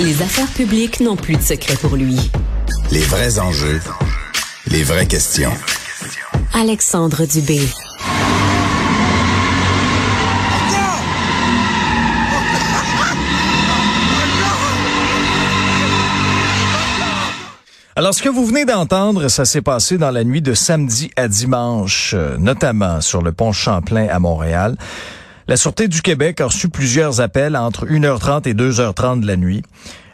Les affaires publiques n'ont plus de secret pour lui. Les vrais enjeux, les vraies questions. Alexandre Dubé. Alors, ce que vous venez d'entendre, ça s'est passé dans la nuit de samedi à dimanche, euh, notamment sur le pont Champlain à Montréal. La Sûreté du Québec a reçu plusieurs appels entre 1h30 et 2h30 de la nuit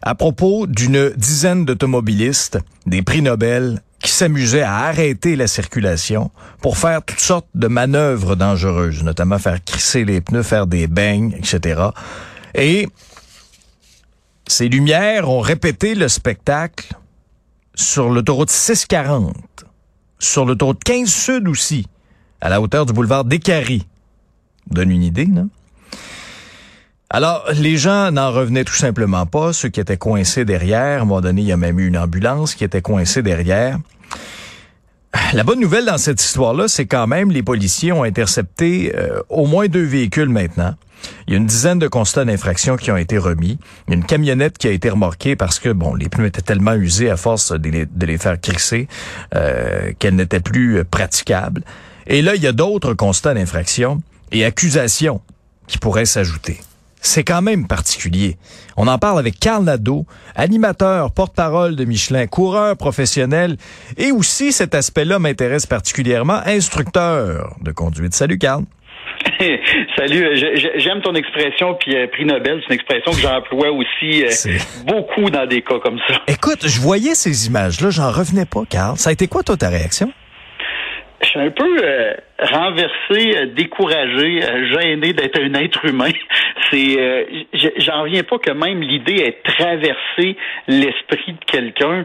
à propos d'une dizaine d'automobilistes, des prix Nobel, qui s'amusaient à arrêter la circulation pour faire toutes sortes de manœuvres dangereuses, notamment faire crisser les pneus, faire des beignes, etc. Et ces lumières ont répété le spectacle sur l'autoroute 640, sur l'autoroute 15 Sud aussi, à la hauteur du boulevard Descaries. Donne une idée, non? Alors, les gens n'en revenaient tout simplement pas, ceux qui étaient coincés derrière. À un moment donné, il y a même eu une ambulance qui était coincée derrière. La bonne nouvelle dans cette histoire-là, c'est quand même les policiers ont intercepté euh, au moins deux véhicules maintenant. Il y a une dizaine de constats d'infraction qui ont été remis. Il y a une camionnette qui a été remorquée parce que bon, les pneus étaient tellement usés à force de les, faire crisser euh, qu'elles n'étaient plus praticables. Et là, il y a d'autres constats d'infraction et accusations qui pourraient s'ajouter. C'est quand même particulier. On en parle avec Carl Nadeau, animateur, porte-parole de Michelin, coureur professionnel, et aussi cet aspect-là m'intéresse particulièrement, instructeur de conduite. Salut Carl. Salut, j'aime ton expression, puis euh, prix Nobel, c'est une expression que j'emploie aussi euh, beaucoup dans des cas comme ça. Écoute, je voyais ces images-là, j'en revenais pas, Carl. Ça a été quoi, toi, ta réaction? Je suis un peu euh, renversé, découragé, gêné d'être un être humain. C'est, j'en reviens pas que même l'idée ait traversé l'esprit de quelqu'un.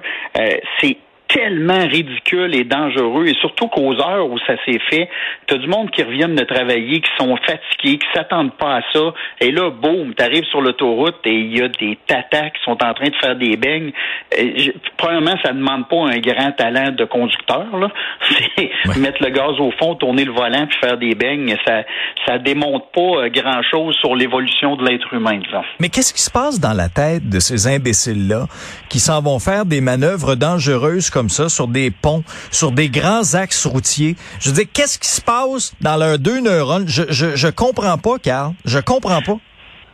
c'est tellement ridicule et dangereux, et surtout qu'aux heures où ça s'est fait, t'as du monde qui reviennent de travailler, qui sont fatigués, qui s'attendent pas à ça, et là, boum, t'arrives sur l'autoroute et il y a des tatas qui sont en train de faire des beignes. Et, premièrement, ça ne demande pas un grand talent de conducteur, là. C'est mettre le gaz au fond, tourner le volant puis faire des beignes. Ça, ça démontre pas euh, grand chose sur l'évolution de l'être humain, disons. Mais qu'est-ce qui se passe dans la tête de ces imbéciles-là qui s'en vont faire des manœuvres dangereuses comme ça sur des ponts, sur des grands axes routiers. Je veux dire, qu'est-ce qui se passe dans leurs deux neurones? Je, je, je comprends pas, Carl. Je comprends pas.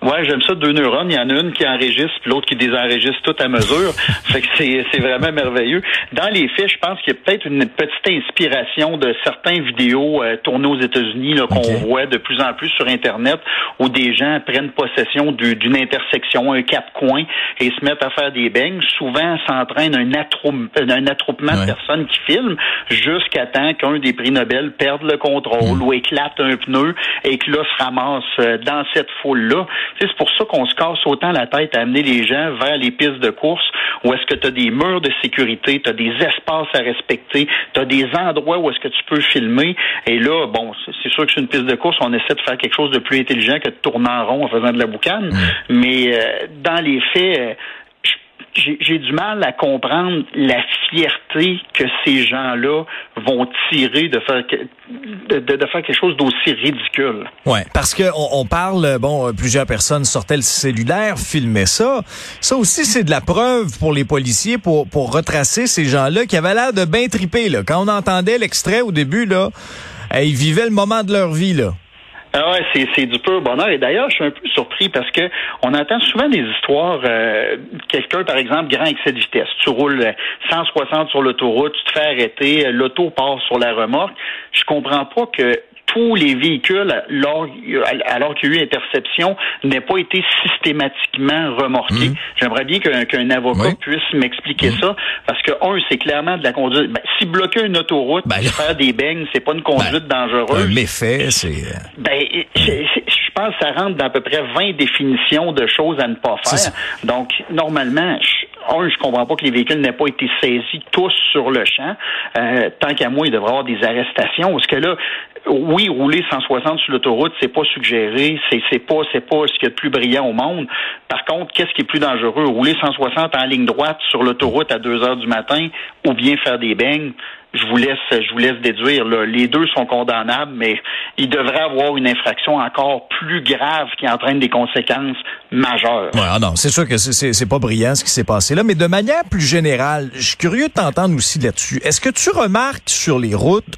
Ouais, j'aime ça, deux neurones. Il y en a une qui enregistre, puis l'autre qui désenregistre tout à mesure. fait que c'est, vraiment merveilleux. Dans les faits, je pense qu'il y a peut-être une petite inspiration de certains vidéos euh, tournées aux États-Unis qu'on voit de plus en plus sur Internet, où des gens prennent possession d'une intersection, un quatre coins, et se mettent à faire des beignes. Souvent, s'entraîne un, un attroupement de personnes qui filment jusqu'à temps qu'un des prix Nobel perde le contrôle mm. ou éclate un pneu et que là se ramasse euh, dans cette foule-là. C'est pour ça qu'on se casse autant la tête à amener les gens vers les pistes de course où est-ce que tu as des murs de sécurité, tu as des espaces à respecter, tu as des endroits où est-ce que tu peux filmer. Et là, bon, c'est sûr que c'est une piste de course, on essaie de faire quelque chose de plus intelligent que de tourner en rond en faisant de la boucane. Mm. Mais euh, dans les faits, euh, j'ai du mal à comprendre la fierté que ces gens-là vont tirer de faire quelque chose d'aussi ridicule. Ouais, parce que on, parle bon, plusieurs personnes sortaient le cellulaire, filmaient ça. Ça aussi c'est de la preuve pour les policiers pour retracer ces gens-là qui avaient l'air de bien triper. Quand on entendait l'extrait au début là, ils vivaient le moment de leur vie là. Ah ouais, c'est, c'est du pur bonheur. Et d'ailleurs, je suis un peu surpris parce que on entend souvent des histoires. Euh, quelqu'un, par exemple, grand excès de vitesse. Tu roules 160 sur l'autoroute, tu te fais arrêter, l'auto part sur la remorque. Je comprends pas que tous les véhicules, alors, alors qu'il y a eu interception, n'aient pas été systématiquement remorqués. Mmh. J'aimerais bien qu'un avocat puisse m'expliquer mmh. ça, parce que, un, c'est clairement de la conduite. Ben, si bloquer une autoroute, ben, faire des beignes, c'est pas une conduite ben, dangereuse. Un méfait, c'est... Euh, ben, je pense que ça rentre dans à peu près 20 définitions de choses à ne pas faire. Donc, normalement, un, je comprends pas que les véhicules n'aient pas été saisis tous sur le champ. Euh, tant qu'à moi, il devrait y avoir des arrestations. Parce que là, oui, rouler 160 sur l'autoroute, c'est pas suggéré, c'est, c'est pas, c'est pas ce qui est le plus brillant au monde. Par contre, qu'est-ce qui est plus dangereux? Rouler 160 en ligne droite sur l'autoroute à 2 heures du matin ou bien faire des beignes? je vous laisse, déduire. Les deux sont condamnables, mais il devrait avoir une infraction encore plus grave qui entraîne des conséquences majeures. Ouais, ah non, c'est sûr que c'est pas brillant ce qui s'est passé là, mais de manière plus générale, je suis curieux de t'entendre aussi là-dessus. Est-ce que tu remarques sur les routes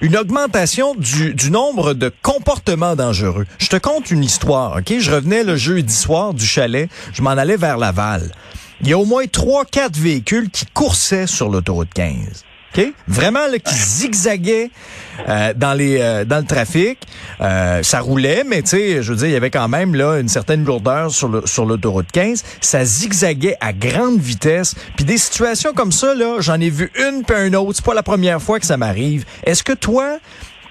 une augmentation du, du, nombre de comportements dangereux. Je te conte une histoire, OK? Je revenais le jeudi soir du chalet, je m'en allais vers Laval. Il y a au moins trois, quatre véhicules qui coursaient sur l'autoroute 15. Vraiment là, qui zigzaguait euh, dans les euh, dans le trafic. Euh, ça roulait, mais tu sais, je veux dire, il y avait quand même là une certaine lourdeur sur le, sur l'autoroute 15. Ça zigzaguait à grande vitesse. Puis des situations comme ça là, j'en ai vu une puis une autre. C'est pas la première fois que ça m'arrive. Est-ce que toi,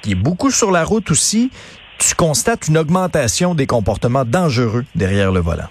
qui est beaucoup sur la route aussi, tu constates une augmentation des comportements dangereux derrière le volant?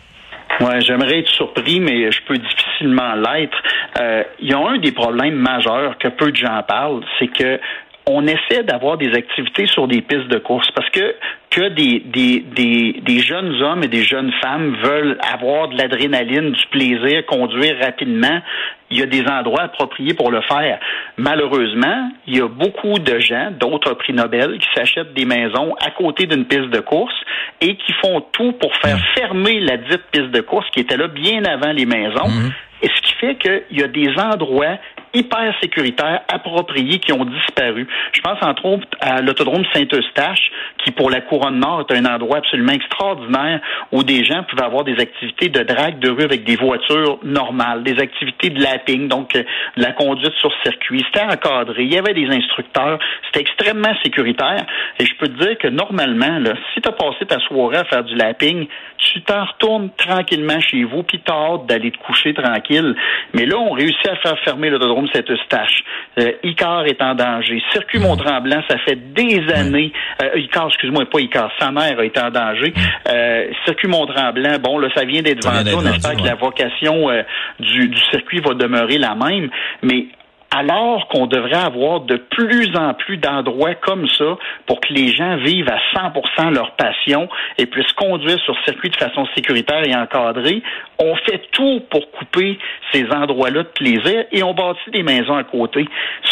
Ouais, j'aimerais être surpris, mais je peux difficilement l'être. Euh, il y a un des problèmes majeurs que peu de gens parlent, c'est que on essaie d'avoir des activités sur des pistes de course parce que que des, des, des, des jeunes hommes et des jeunes femmes veulent avoir de l'adrénaline, du plaisir, conduire rapidement, il y a des endroits appropriés pour le faire. Malheureusement, il y a beaucoup de gens, d'autres prix Nobel, qui s'achètent des maisons à côté d'une piste de course et qui font tout pour faire fermer la dite piste de course qui était là bien avant les maisons. Mhm. Et ce qui fait qu'il y a des endroits hyper sécuritaires, appropriés, qui ont disparu. Je pense entre autres à l'autodrome Saint-Eustache, qui pour la Couronne Nord est un endroit absolument extraordinaire où des gens peuvent avoir des activités de drague de rue avec des voitures normales, des activités de lapping, donc euh, de la conduite sur circuit. C'était encadré, il y avait des instructeurs, c'était extrêmement sécuritaire. Et je peux te dire que normalement, si tu as passé ta soirée à faire du lapping, tu t'en retournes tranquillement chez vous, puis t'as hâte d'aller te coucher tranquille. Mais là, on réussit à faire fermer l'autodrome Saint-Eustache. Euh, Icar est en danger. Circuit Mont-Tremblant, ça fait des années. Euh, Icar, excuse-moi, pas Icar, sa mère a été en danger. Euh, circuit Mont-Tremblant, bon, là, ça vient d'être vendu. On espère que la vocation euh, du, du circuit va demeurer la même. Mais alors qu'on devrait avoir de plus en plus d'endroits comme ça pour que les gens vivent à 100% leur passion et puissent conduire sur circuit de façon sécuritaire et encadrée. On fait tout pour couper ces endroits-là de plaisir et on bâtit des maisons à côté.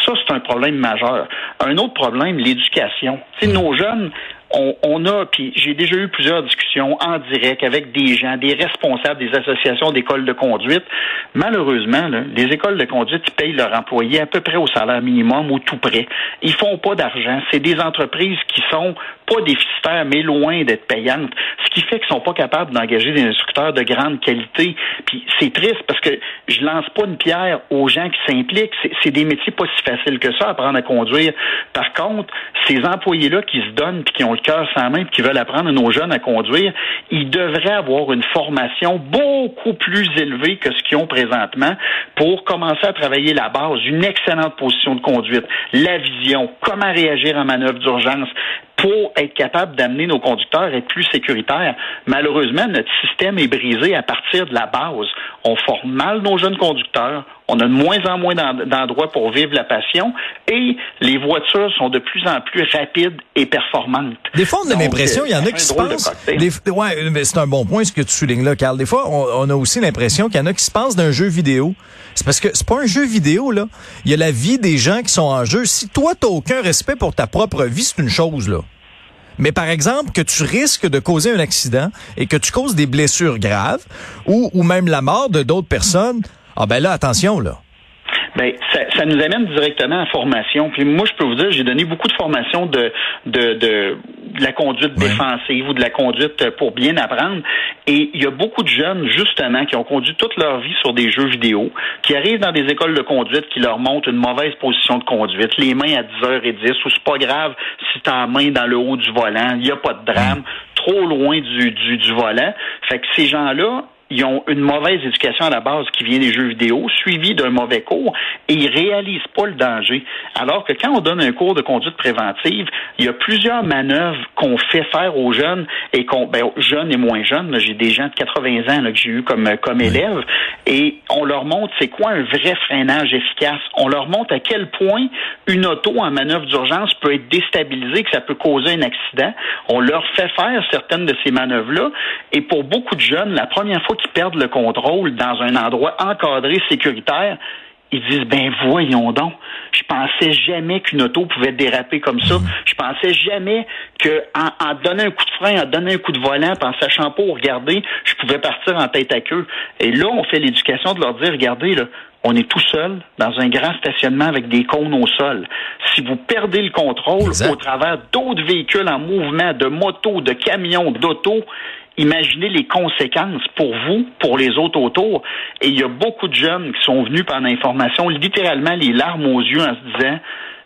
Ça, c'est un problème majeur. Un autre problème, l'éducation. Nos jeunes, on, a, puis j'ai déjà eu plusieurs discussions en direct avec des gens, des responsables des associations d'écoles de conduite. Malheureusement, les écoles de conduite payent leurs employés à peu près au salaire minimum ou tout près. Ils font pas d'argent. C'est des entreprises qui sont pas déficitaires, mais loin d'être payantes. Ce qui fait qu'ils sont pas capables d'engager des instructeurs de grande qualité. Puis c'est triste parce que je lance pas une pierre aux gens qui s'impliquent. C'est des métiers pas si faciles que ça apprendre à conduire. Par contre, ces employés-là qui se donnent puis qui ont le cœur qui veulent apprendre à nos jeunes à conduire, ils devraient avoir une formation beaucoup plus élevée que ce qu'ils ont présentement pour commencer à travailler la base, une excellente position de conduite, la vision, comment réagir en manœuvre d'urgence, pour être capable d'amener nos conducteurs à être plus sécuritaires. Malheureusement, notre système est brisé à partir de la base. On forme mal nos jeunes conducteurs, on a de moins en moins d'endroits pour vivre la passion et les voitures sont de plus en plus rapides et performantes. Des fois, on a l'impression, il y en a qui se pensent... ouais, mais c'est un bon point ce que tu soulignes là, Carl. Des fois, on, a aussi l'impression qu'il y en a qui se pensent d'un jeu vidéo. C'est parce que c'est pas un jeu vidéo, là. Il y a la vie des gens qui sont en jeu. Si toi, t'as aucun respect pour ta propre vie, c'est une chose, là. Mais par exemple, que tu risques de causer un accident et que tu causes des blessures graves ou, ou même la mort de d'autres personnes, ah ben là, attention, là. Ben, ça, ça, nous amène directement à formation. Puis moi, je peux vous dire, j'ai donné beaucoup de formations de, de, de, la conduite défensive ou de la conduite pour bien apprendre. Et il y a beaucoup de jeunes, justement, qui ont conduit toute leur vie sur des jeux vidéo, qui arrivent dans des écoles de conduite qui leur montrent une mauvaise position de conduite, les mains à 10h10, ou c'est pas grave si t'as la main dans le haut du volant, il n'y a pas de drame, trop loin du, du, du volant. Fait que ces gens-là, ils ont une mauvaise éducation à la base qui vient des jeux vidéo, suivie d'un mauvais cours, et ils réalisent pas le danger. Alors que quand on donne un cours de conduite préventive, il y a plusieurs manœuvres qu'on fait faire aux jeunes et qu'on, ben, jeunes et moins jeunes. J'ai des gens de 80 ans là, que j'ai eu comme comme élèves, et on leur montre c'est quoi un vrai freinage efficace. On leur montre à quel point une auto en manœuvre d'urgence peut être déstabilisée, que ça peut causer un accident. On leur fait faire certaines de ces manœuvres-là, et pour beaucoup de jeunes, la première fois perdent le contrôle dans un endroit encadré, sécuritaire, ils disent ben voyons donc, je pensais jamais qu'une auto pouvait déraper comme ça. Je pensais jamais que en, donnant un coup de frein, en donnant un coup de volant, en sachant pas où regarder, je pouvais partir en tête à queue. Et là, on fait l'éducation de leur dire regardez là, on est tout seul dans un grand stationnement avec des cônes au sol. Si vous perdez le contrôle au travers d'autres véhicules en mouvement, de motos, de camions, d'autos, imaginez les conséquences pour vous, pour les autres autour. Et il y a beaucoup de jeunes qui sont venus par l'information, littéralement les larmes aux yeux en se disant,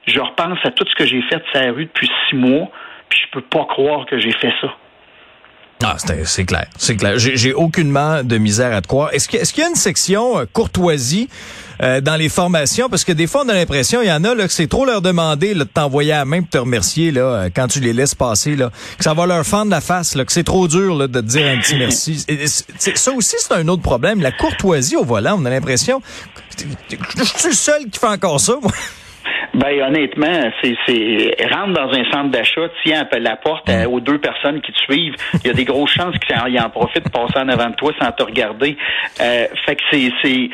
je repense à tout ce que j'ai fait de sa rue depuis six mois, puis je peux pas croire que j'ai fait ça. Ah, c'est clair, c'est clair. J'ai aucunement de misère à te croire. Est-ce qu'il y a une section euh, courtoisie euh, dans les formations? Parce que des fois, on a l'impression, il y en a là, que c'est trop leur demander là, de t'envoyer à la main pour te remercier là, euh, quand tu les laisses passer, là, que ça va leur fendre la face, là, que c'est trop dur là, de te dire un petit merci. ça aussi, c'est un autre problème. La courtoisie au volant, on a l'impression... Je suis le seul qui fait encore ça, moi. Ben honnêtement, c'est rentre dans un centre d'achat, tiens la porte mm. aux deux personnes qui te suivent. Il y a des grosses chances qu'ils en profitent de passer en avant de toi sans te regarder. Euh, fait que c'est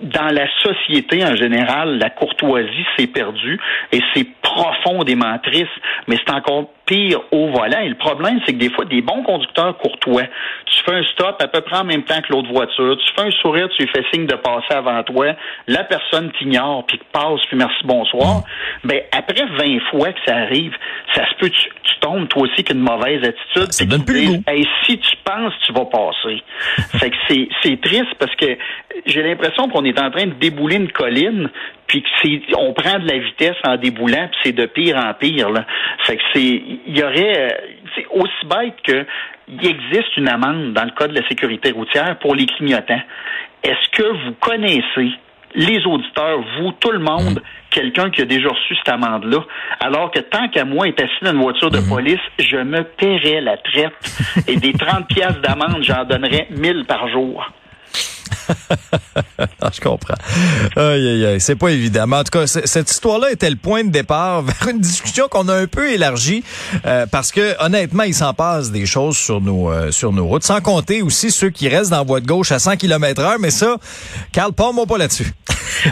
dans la société en général, la courtoisie s'est perdue et c'est profondément triste, mais c'est encore pire au volant. Et le problème, c'est que des fois, des bons conducteurs courtois, tu fais un stop à peu près en même temps que l'autre voiture, tu fais un sourire, tu lui fais signe de passer avant toi, la personne t'ignore, puis passe, puis merci, bonsoir. Ben, après 20 fois que ça arrive, ça se peut, tu, tombes toi aussi qu'une mauvaise attitude. Ça donne plus le si tu penses, tu vas passer. fait que c'est, c'est triste parce que j'ai l'impression qu'on est en train de débouler une colline, puis que c'est, on prend de la vitesse en déboulant, puis c'est de pire en pire. Là. Fait que c'est, il y aurait, euh, c'est aussi bête que il existe une amende dans le code de la sécurité routière pour les clignotants. Est-ce que vous connaissez les auditeurs, vous, tout le monde, quelqu'un qui a déjà reçu cette amende-là, alors que tant qu'à moi est assis dans une voiture de mhm. police, je me paierais la traite et des 30 pièces d'amende, j'en donnerais 1000 par jour? Je comprends. Aïe, aïe, aïe. C'est pas évident. en tout cas, cette histoire-là était le point de départ vers une discussion qu'on a un peu élargie euh, parce que, honnêtement, il s'en passe des choses sur nos, euh, sur nos routes. Sans compter aussi ceux qui restent dans la voie de gauche à 100 km heure. Mais ça, Carl, pas moi pas là-dessus.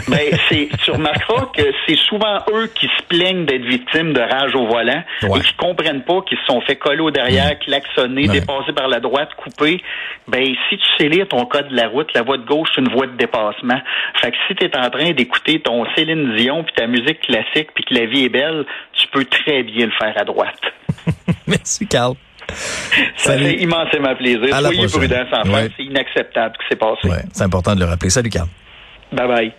Mais ben, c'est, tu remarqueras que c'est souvent eux qui se plaignent d'être victimes de rage au volant et qui comprennent pas qu'ils se sont fait coller au derrière, mmh. klaxonner, dépasser par la droite, couper. Ben, si tu sais lire ton code de la route, la voie de gauche, c'est une voie de dépassement. Fait que si tu es en train d'écouter ton Céline Dion puis ta musique classique puis que la vie est belle, tu peux très bien le faire à droite. Merci, Carl. Ça fait immensément plaisir. Soyez prudents. C'est inacceptable ce qui s'est passé. c'est important de le rappeler. Salut, Carl. Bye bye.